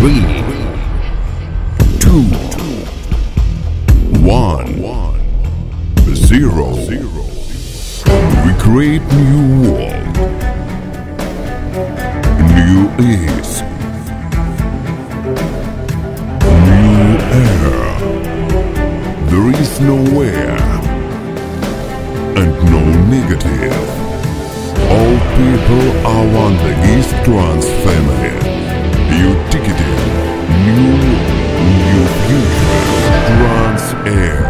Three, two, one, zero. We create new world, new ease, new air. There is nowhere and no negative. All people are one the East Trans family. You ticketed new new future Trans Air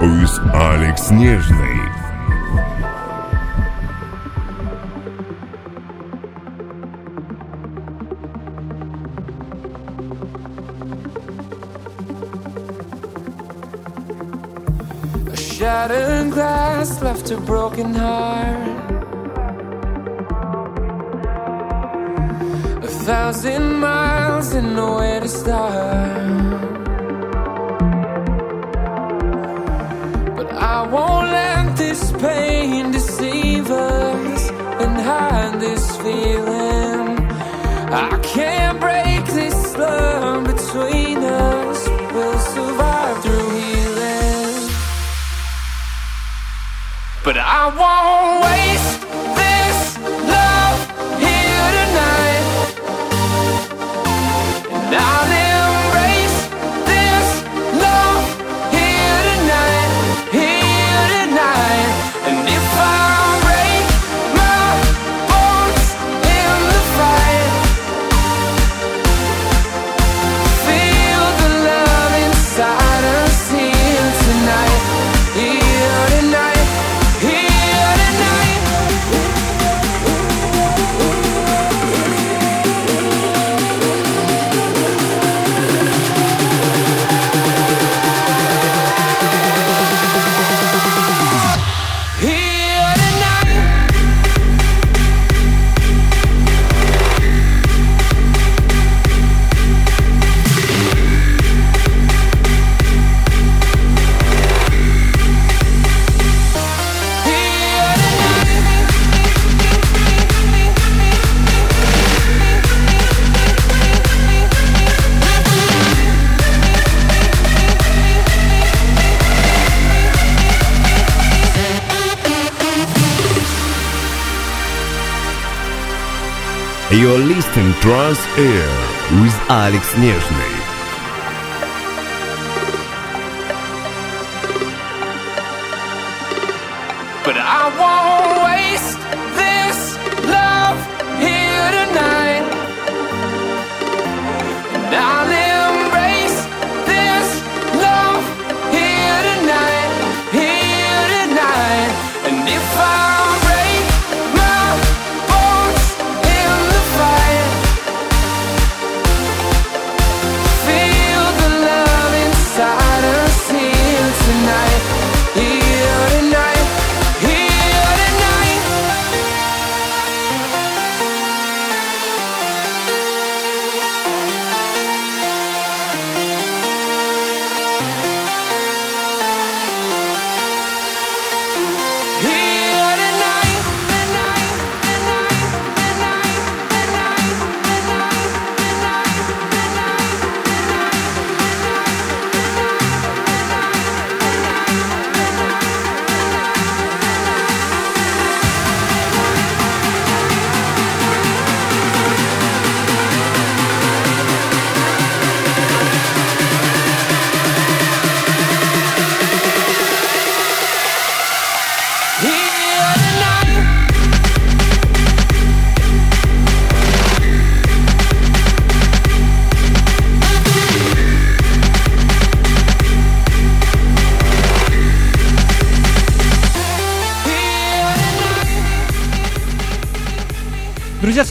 with Alex Нежный. A shattered glass left a broken heart. thousand miles and nowhere to start. But I won't let this pain deceive us and hide this feeling. I can't break this love between us. We'll survive through healing. But I won't waste are listening Trans Air with Alex Nezhny.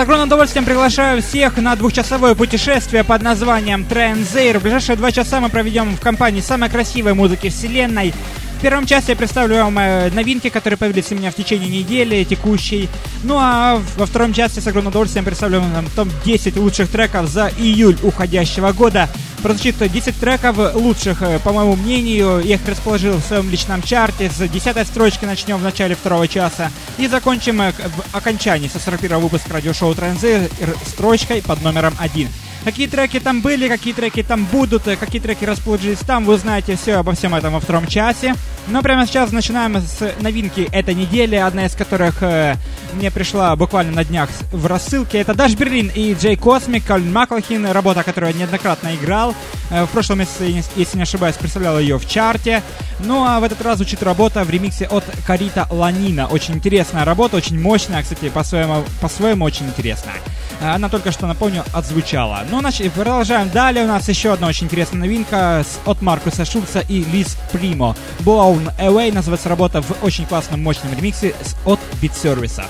С огромным удовольствием приглашаю всех на двухчасовое путешествие под названием Транзейр. В ближайшие два часа мы проведем в компании самой красивой музыки вселенной. В первом часе я представлю вам э, новинки, которые появились у меня в течение недели текущей. Ну а во втором часе с огромным удовольствием представлю вам топ-10 лучших треков за июль уходящего года. Прозвучит 10 треков лучших, э, по моему мнению. Я их расположил в своем личном чарте. С 10 строчки начнем в начале второго часа. И закончим э, в окончании со 41 выпуска радиошоу Транзит строчкой под номером 1. Какие треки там были, какие треки там будут, э, какие треки расположились там, вы узнаете все обо всем этом во втором часе. Но прямо сейчас начинаем с новинки этой недели, одна из которых э, мне пришла буквально на днях в рассылке. Это Даш Берлин и Джей Космик, Кольн Маклахин, работа, которую я неоднократно играл. Э, в прошлом месяце, если не ошибаюсь, представлял ее в чарте. Ну а в этот раз звучит работа в ремиксе от Карита Ланина. Очень интересная работа, очень мощная, кстати, по-своему, по-своему очень интересная. Э, она только что, напомню, отзвучала. Ну, значит, продолжаем далее. У нас еще одна очень интересная новинка от Маркуса Шульца и Лиз Примо. Blown Away называется работа в очень классном, мощном ремиксе от Beat Service.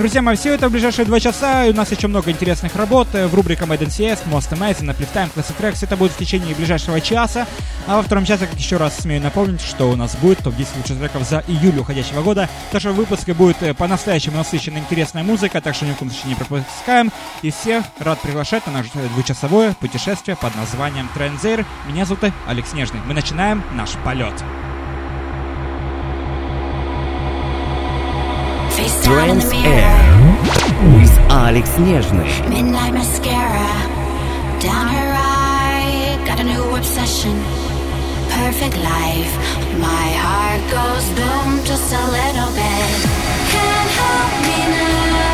Друзья мои, все это в ближайшие два часа. И у нас еще много интересных работ в рубрике Made in CS, Most Amazing, Uplift Time, Classic Tracks. Это будет в течение ближайшего часа. А во втором часе, как еще раз смею напомнить, что у нас будет топ-10 лучших треков за июль уходящего года. Так что в выпуске будет по-настоящему насыщенная интересная музыка, так что ни в коем случае не пропускаем. И всех рад приглашать на наше двухчасовое путешествие под названием Транзир. Меня зовут Алекс Нежный. Мы начинаем наш полет. Trans Air with Alex Нежный. Midnight mascara down her eye. Got a new obsession. Perfect life. My heart goes boom just a little bit. Can't help me now.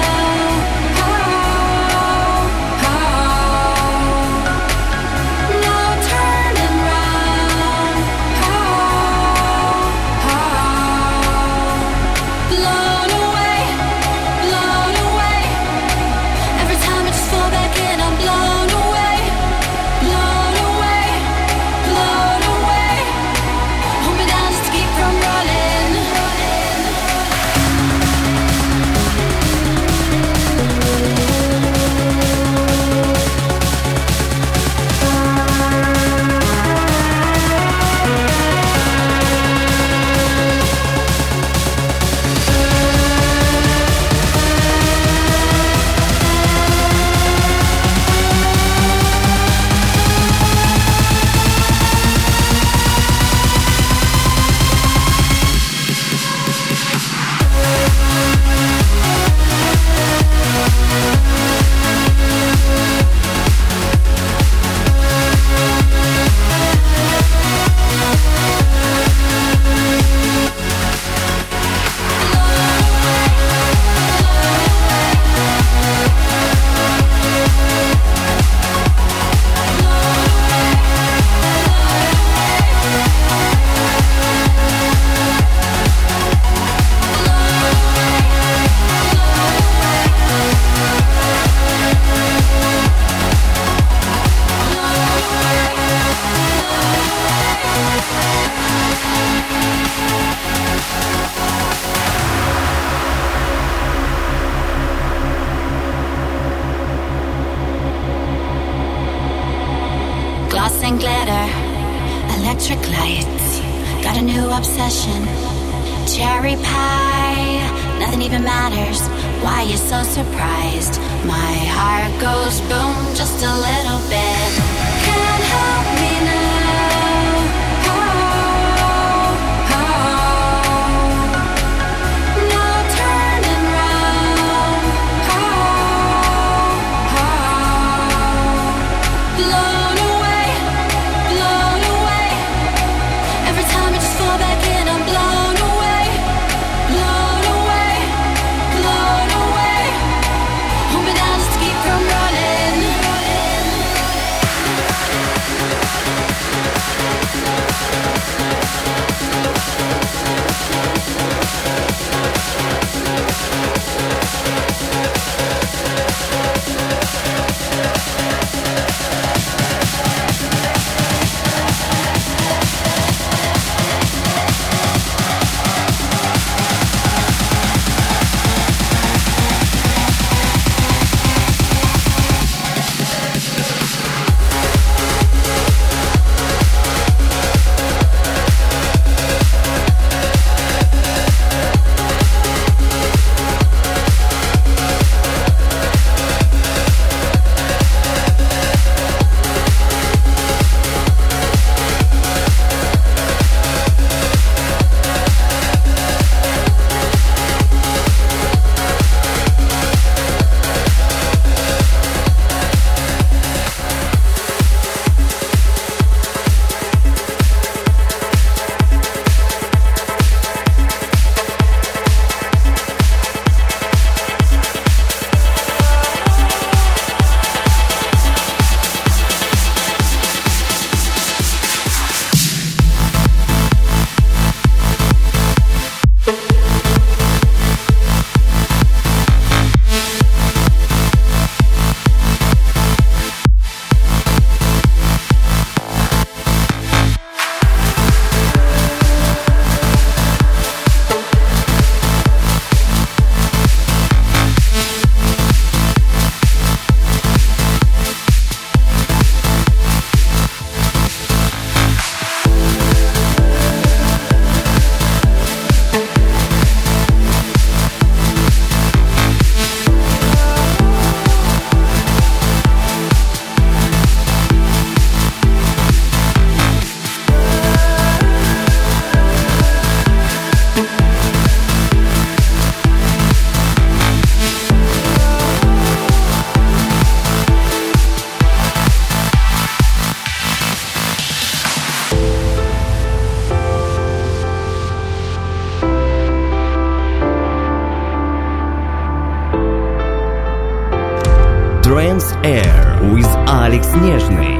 Alex Нежный.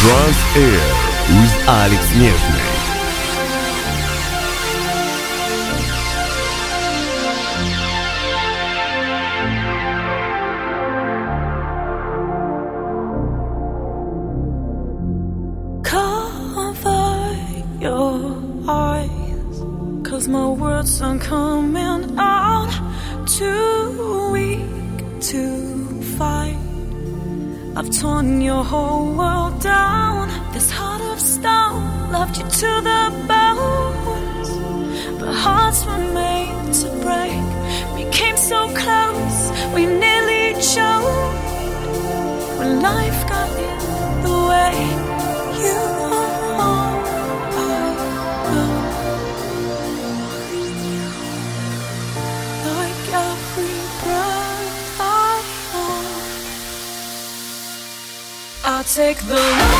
Trans Air with Alex I've torn your whole world down. This heart of stone loved you to the bones. But hearts were made to break. We came so close, we nearly choked. When life got in the way, you take the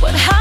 What happened?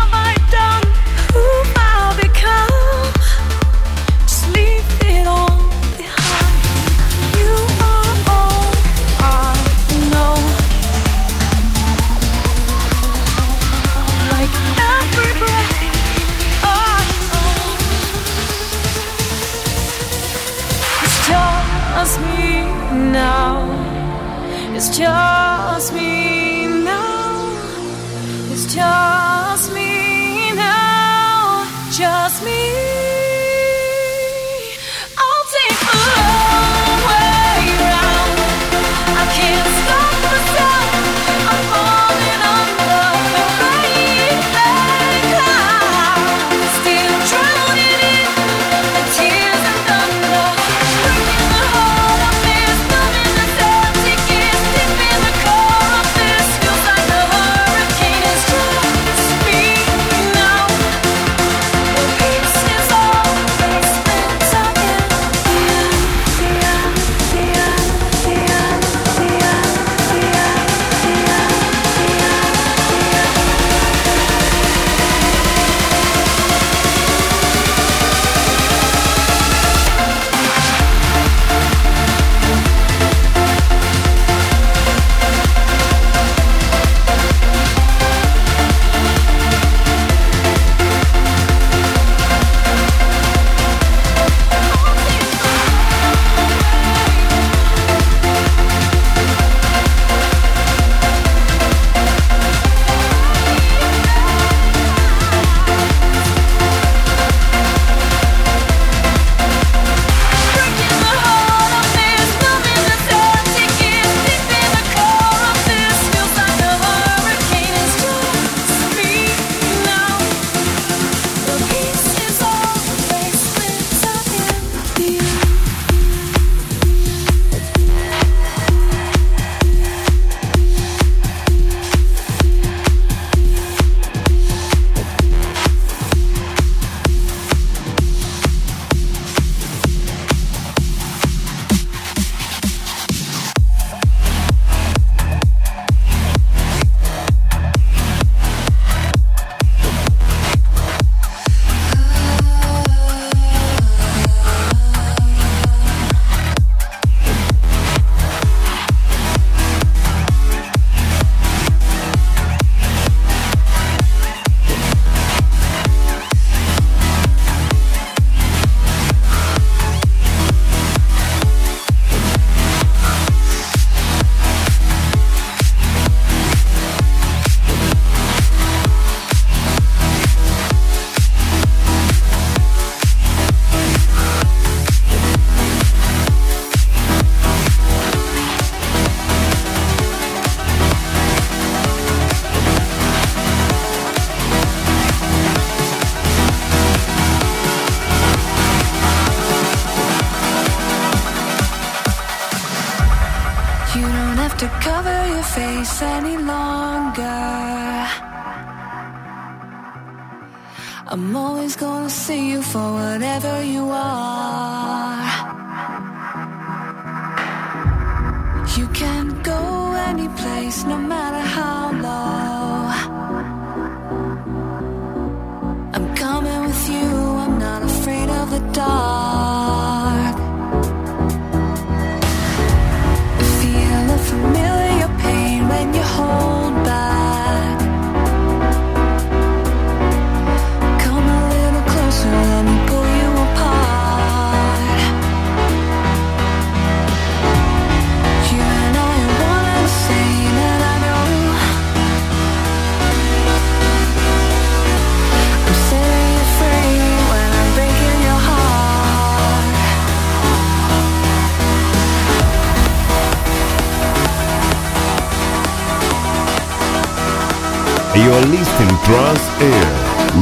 You're listening Trans Air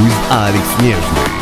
with Alex Нежный.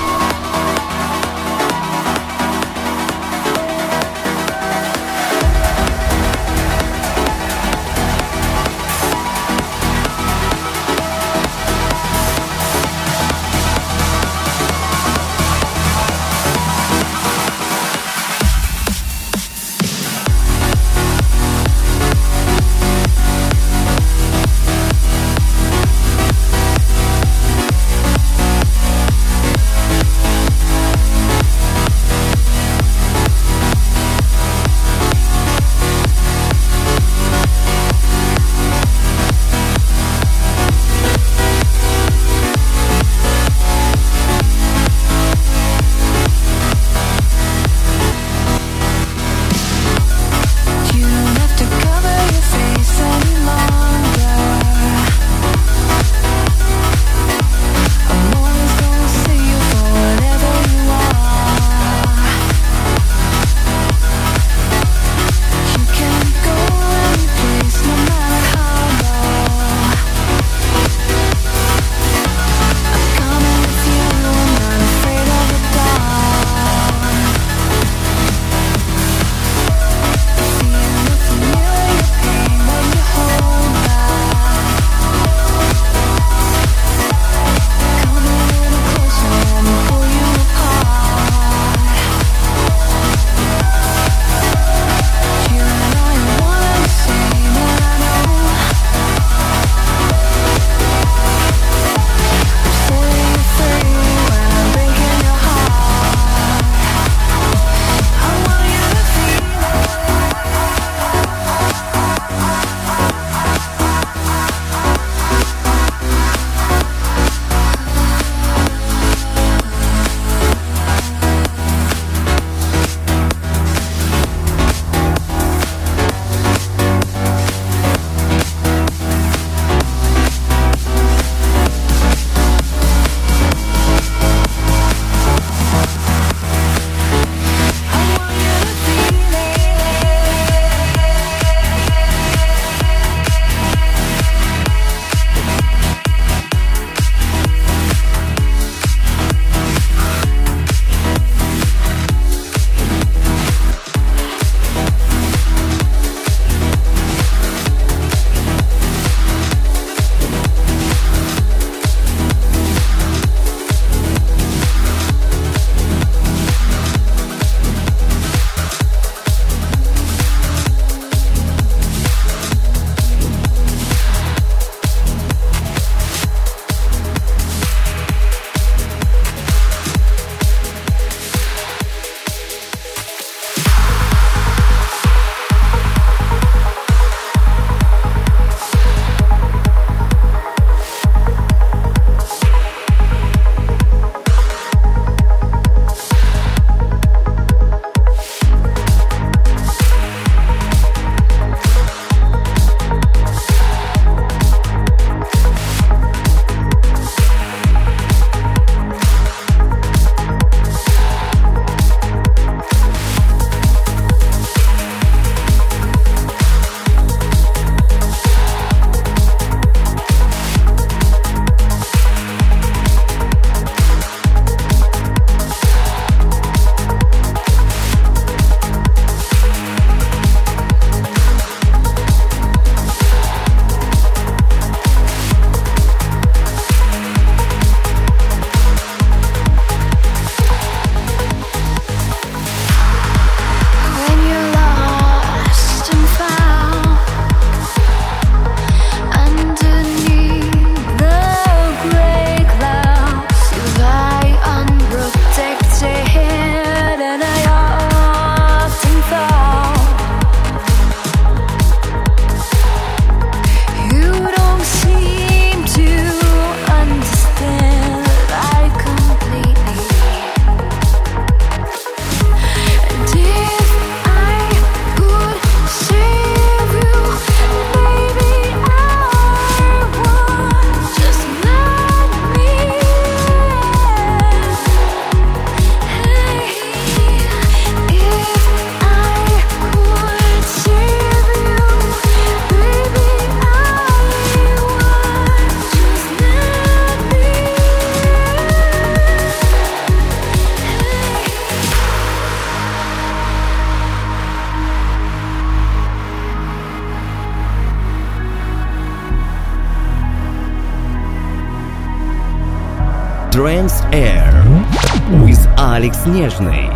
Алекс Нежный.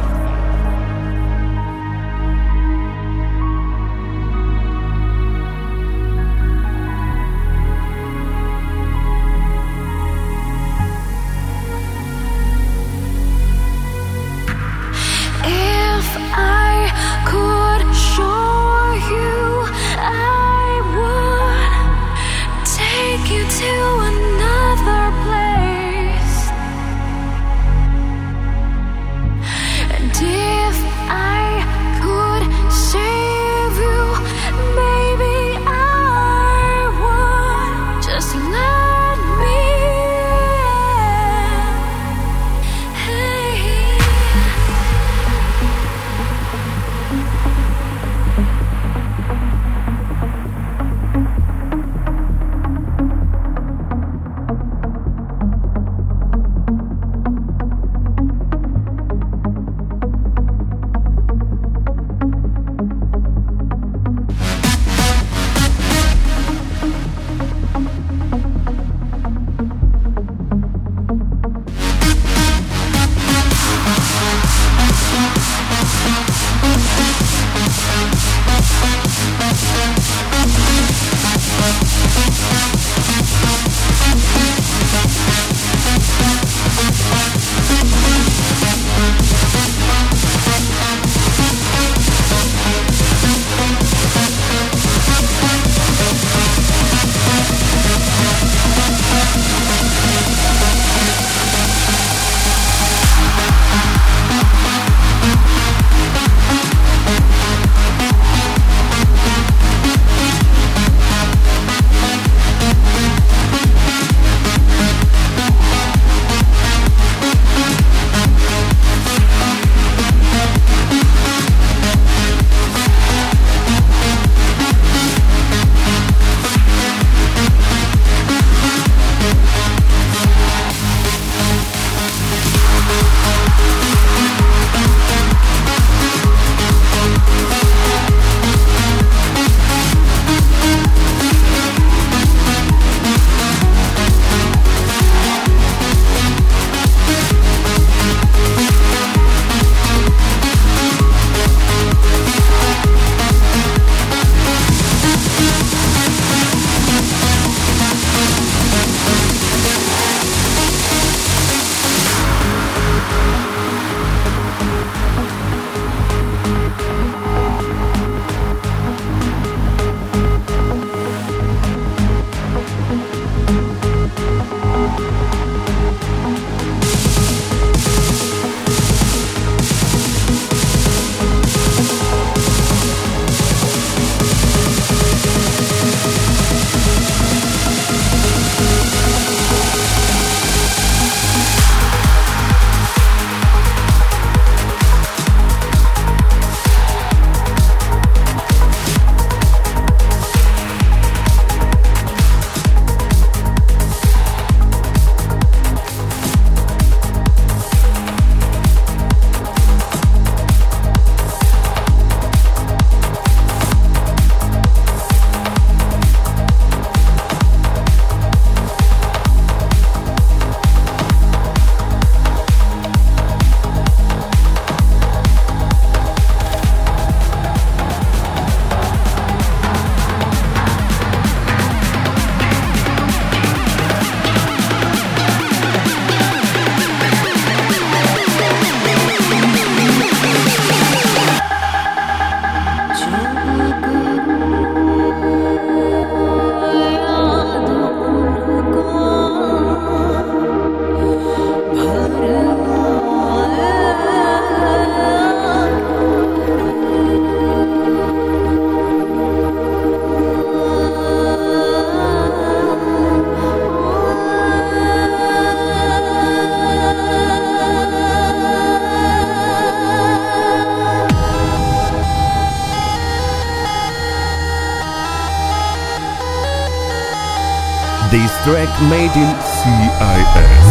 track made in CIS.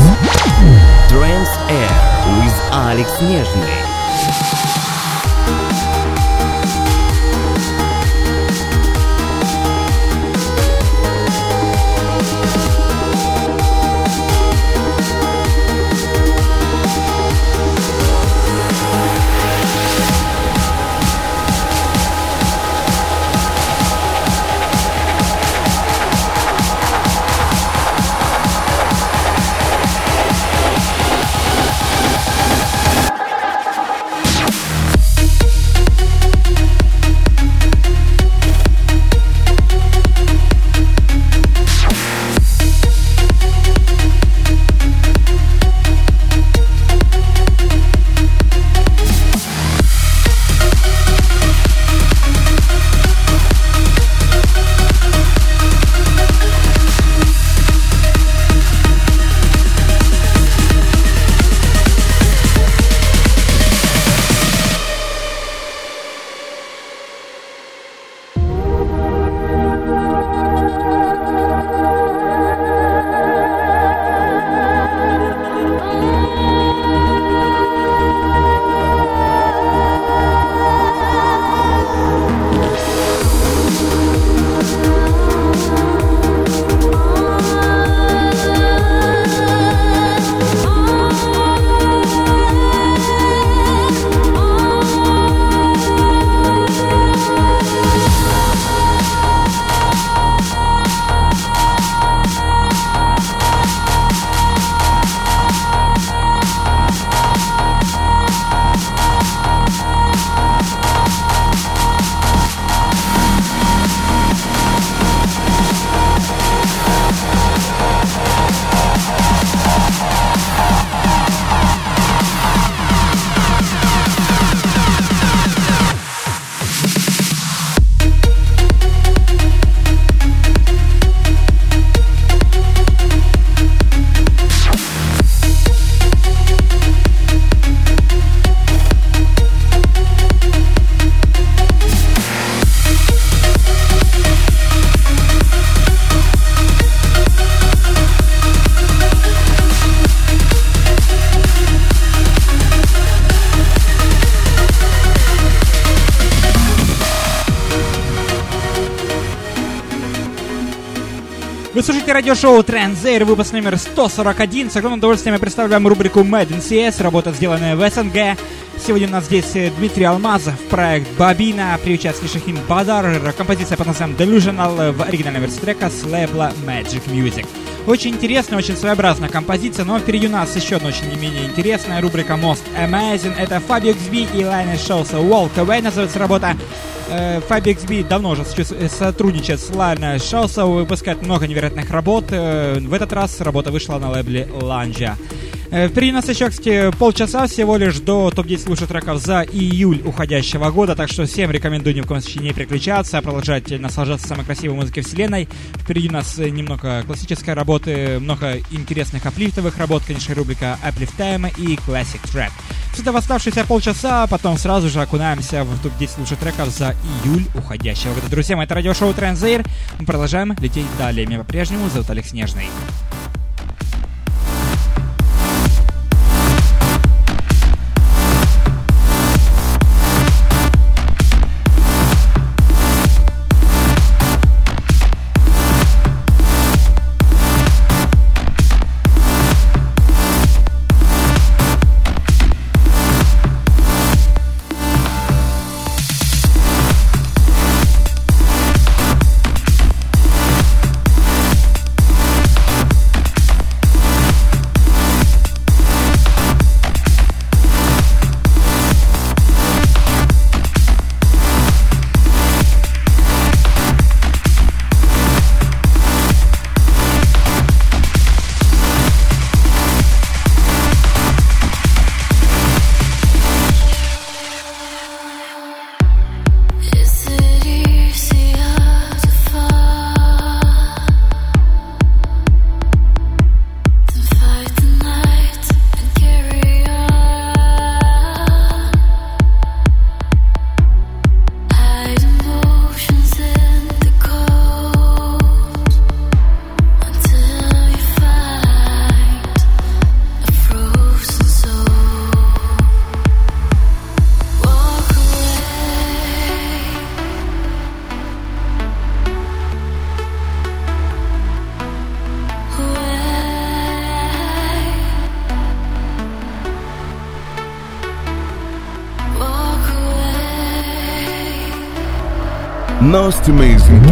Trans Air with Alex Nezhny. Радиошоу Транзейр, выпуск номер 141. С огромным удовольствием я представляю рубрику Made in CS, работа, сделанная в СНГ. Сегодня у нас здесь э, Дмитрий Алмазов, проект Бабина, при участии Шахин Бадар, композиция под названием Delusional в оригинальной версии трека с лейбла Magic Music. Очень интересная, очень своеобразная композиция, но впереди у нас еще одна очень не менее интересная рубрика Most Amazing. Это Fabio XB и Lionel Shows Walk Away называется работа. Э, Фаби XB давно уже сотрудничает с Lionel Shows, выпускает много невероятных работ. Э, в этот раз работа вышла на лейбле Lanja. Э, впереди нас еще, кстати, полчаса всего лишь до топ-10 лучших треков за июль уходящего года, так что всем рекомендую ни в коем случае не переключаться, а продолжать наслаждаться самой красивой музыкой вселенной. Впереди у нас немного классической работы, много интересных аплифтовых работ, конечно, рубрика Uplift Time и Classic Track. Это в оставшиеся полчаса, потом сразу же окунаемся в топ-10 лучших треков за июль уходящего года. Друзья мои, это радиошоу Транзейр. Мы продолжаем лететь далее. Меня по-прежнему зовут Алекс Снежный. Most amazing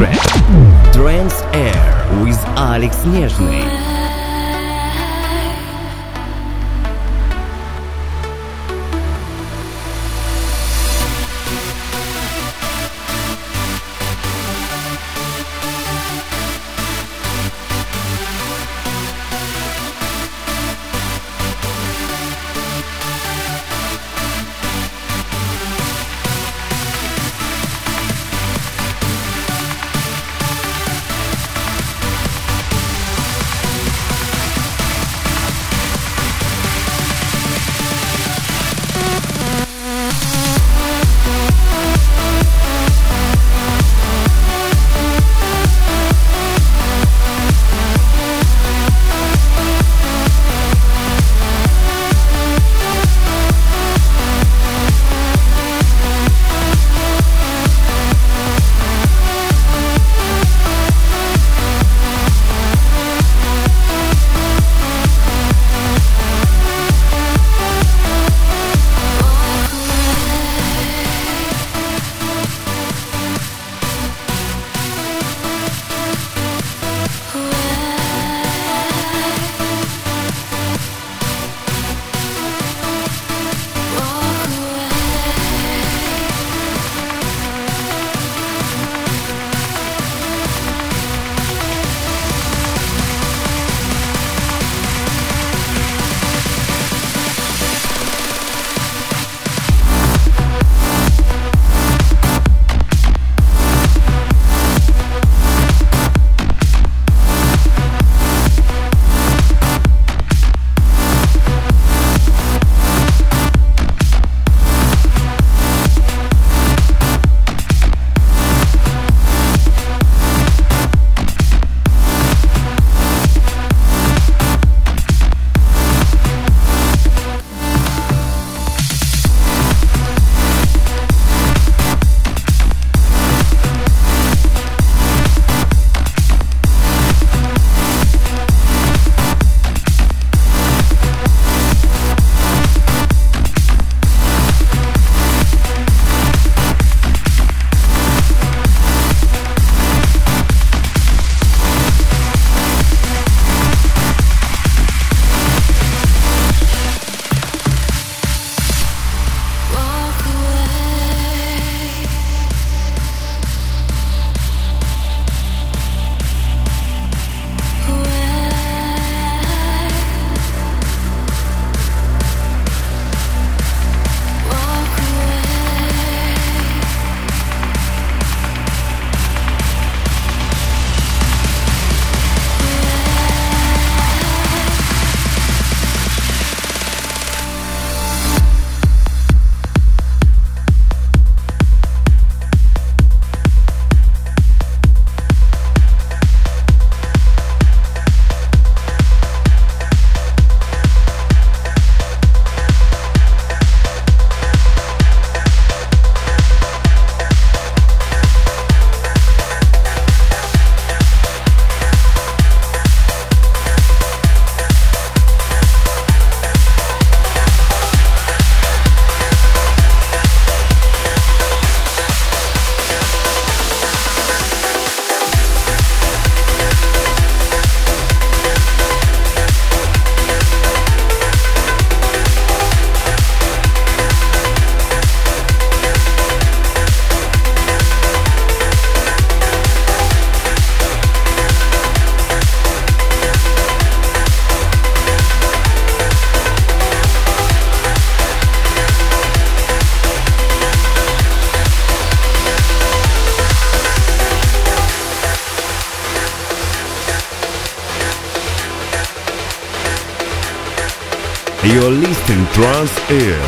Trans Air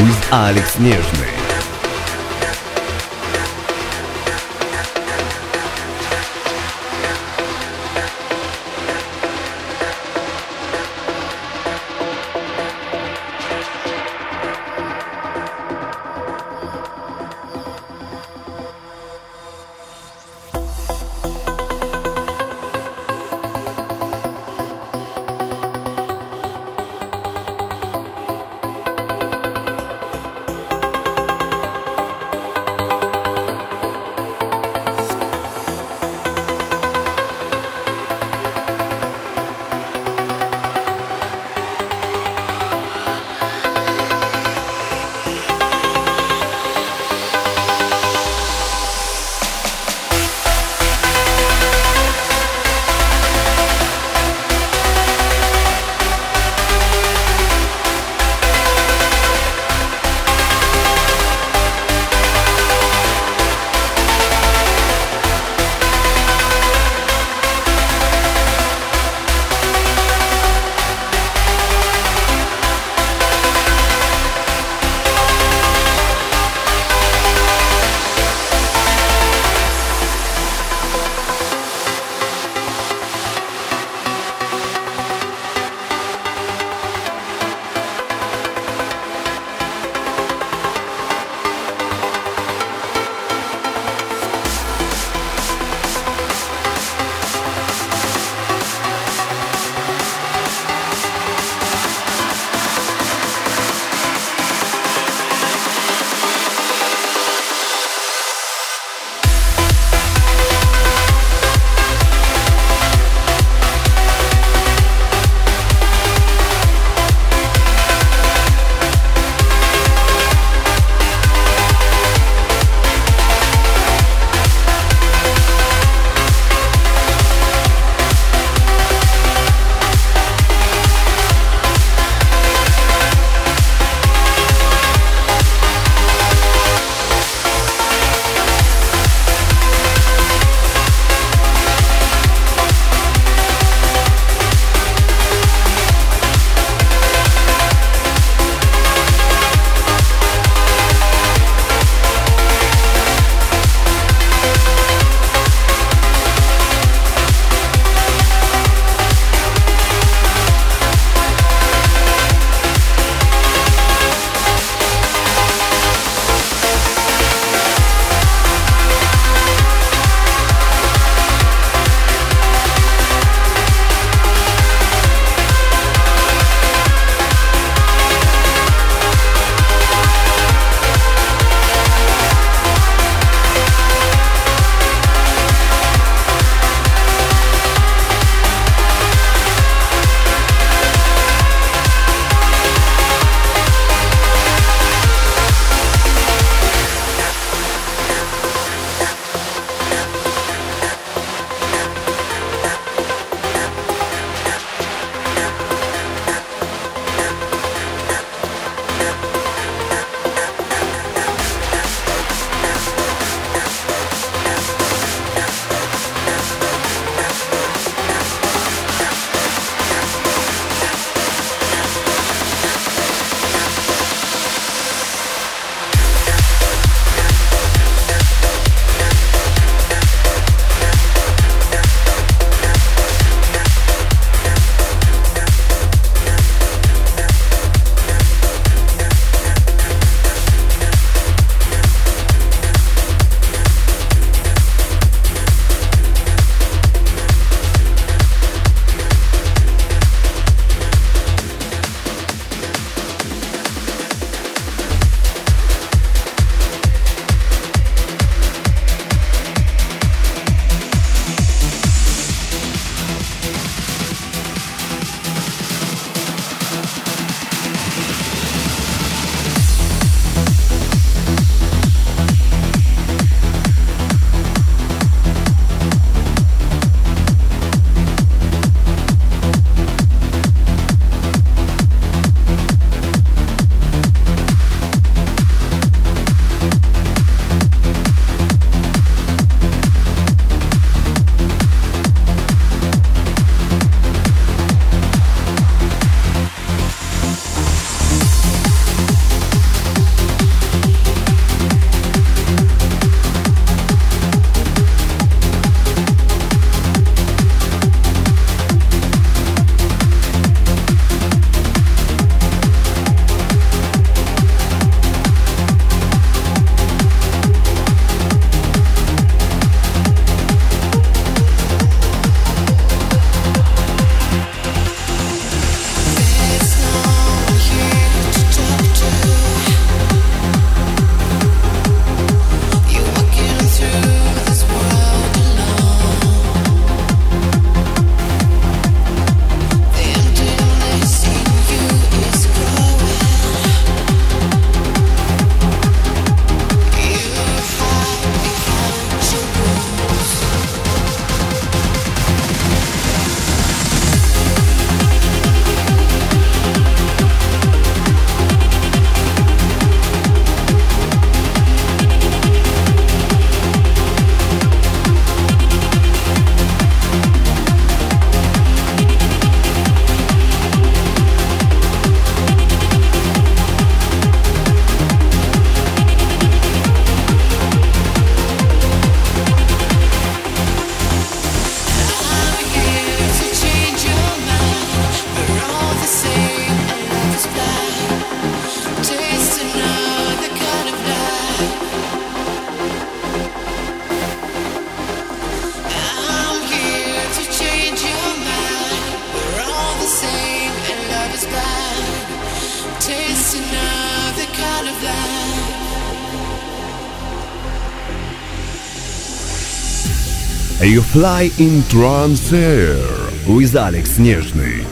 with Alex Нежный. Fly in Trance Air with Alex Нежный.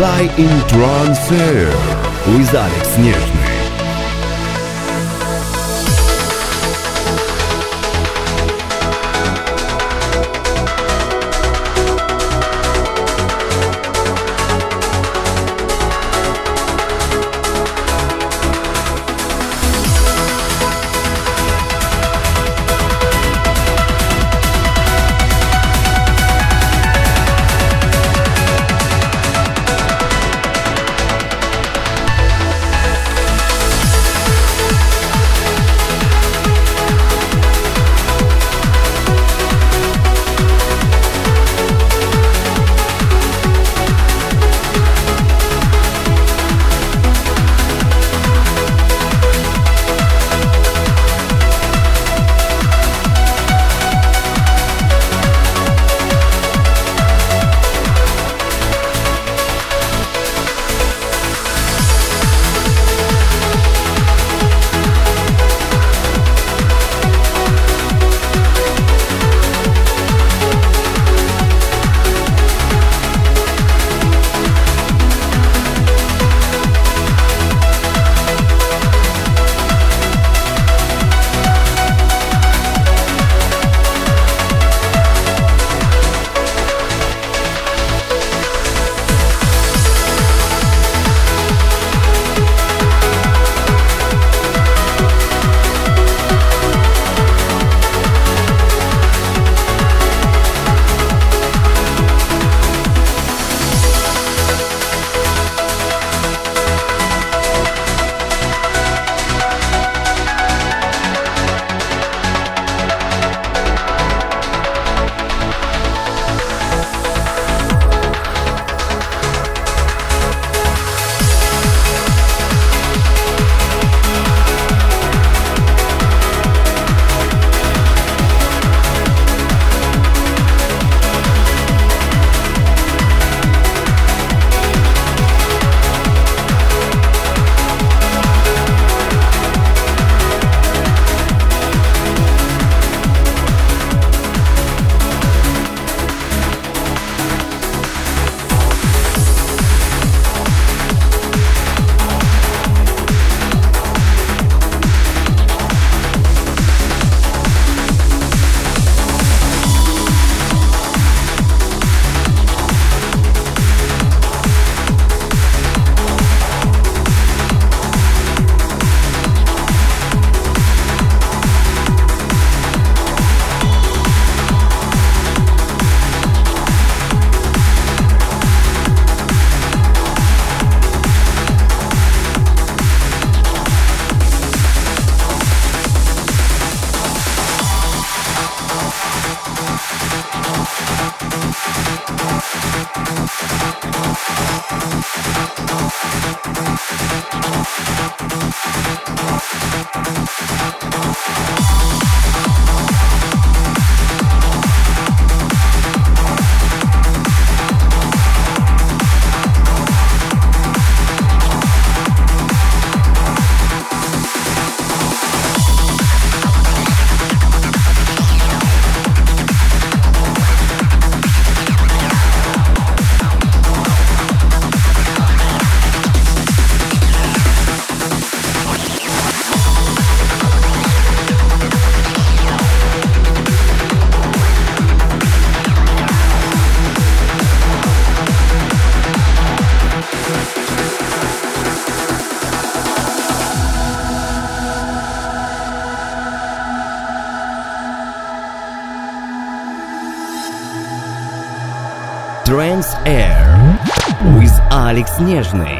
Fly in Transfer with Alex Newton. With Alex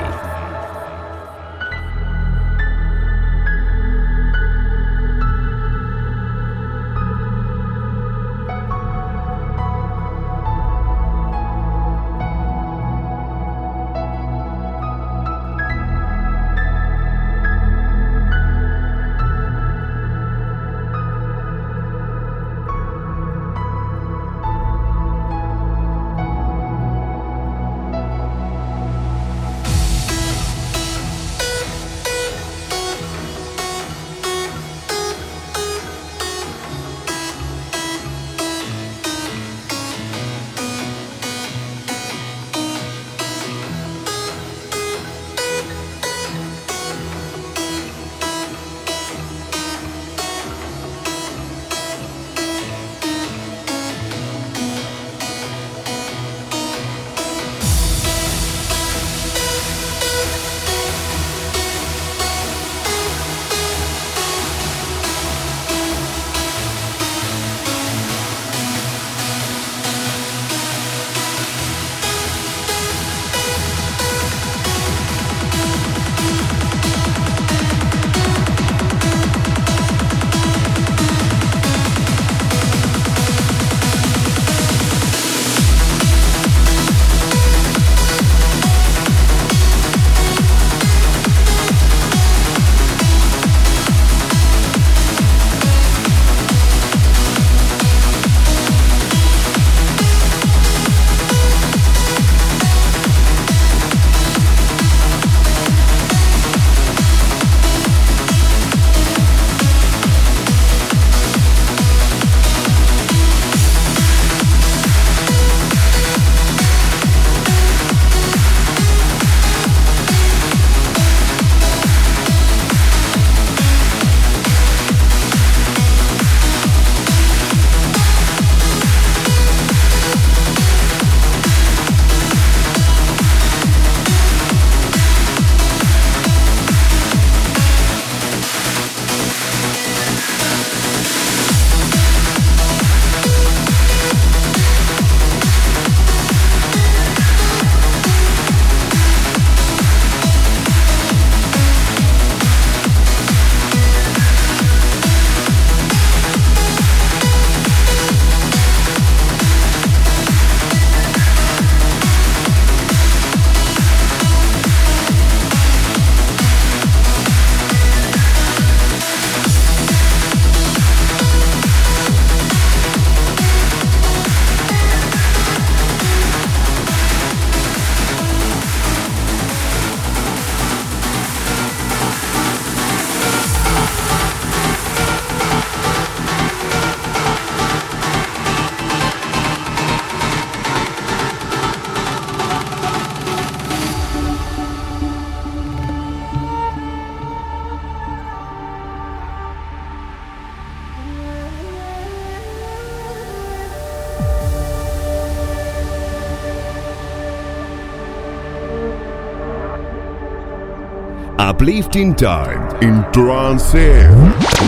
Нежный. Uplifting Time in Trance Air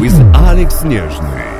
with Alex Нежный.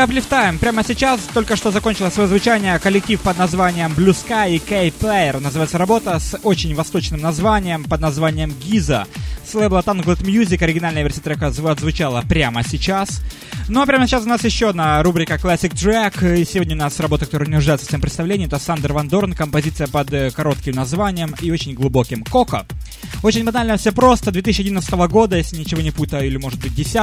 Рубрика Uplift Прямо сейчас только что закончила свое звучание коллектив под названием Blue Sky и K-Player. Называется работа с очень восточным названием под названием Giza. С лейбла Tangled Music оригинальная версия трека отзвучала прямо сейчас. Ну а прямо сейчас у нас еще одна рубрика Classic Track. И сегодня у нас работа, которая не нуждается в своем представлении. Это Сандер Ван Дорн, композиция под э, коротким названием и очень глубоким Коко. Очень банально, все просто. 2011 года, если ничего не путаю, или может быть 10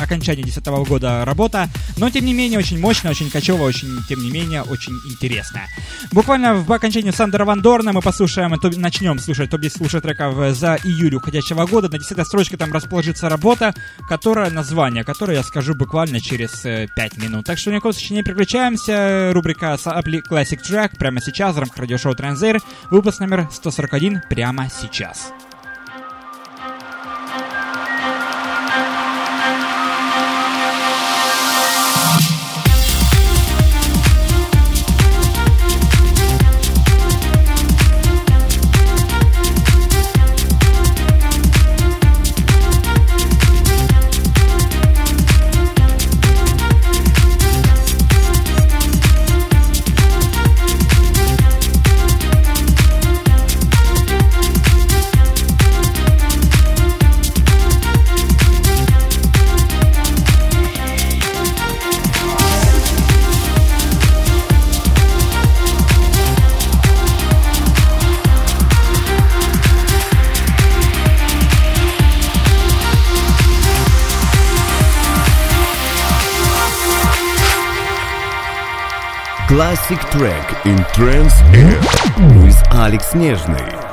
окончание 10 года работа. Но тем не менее, очень мощная, очень кочевая, очень, тем не менее, очень интересная. Буквально в окончании Сандера Ван Дорна мы послушаем, начнем слушать топ-10 слушать треков за июль уходящего года. На 10 строчке там расположится работа, которая, название, которое я скажу буквально через 5 э, минут. Так что никакого не переключаемся. Рубрика Classic Track прямо сейчас в рамках радиошоу Транзейр. Выпуск номер 141 прямо сейчас. Classic track in Trance Air with Alex Нежный.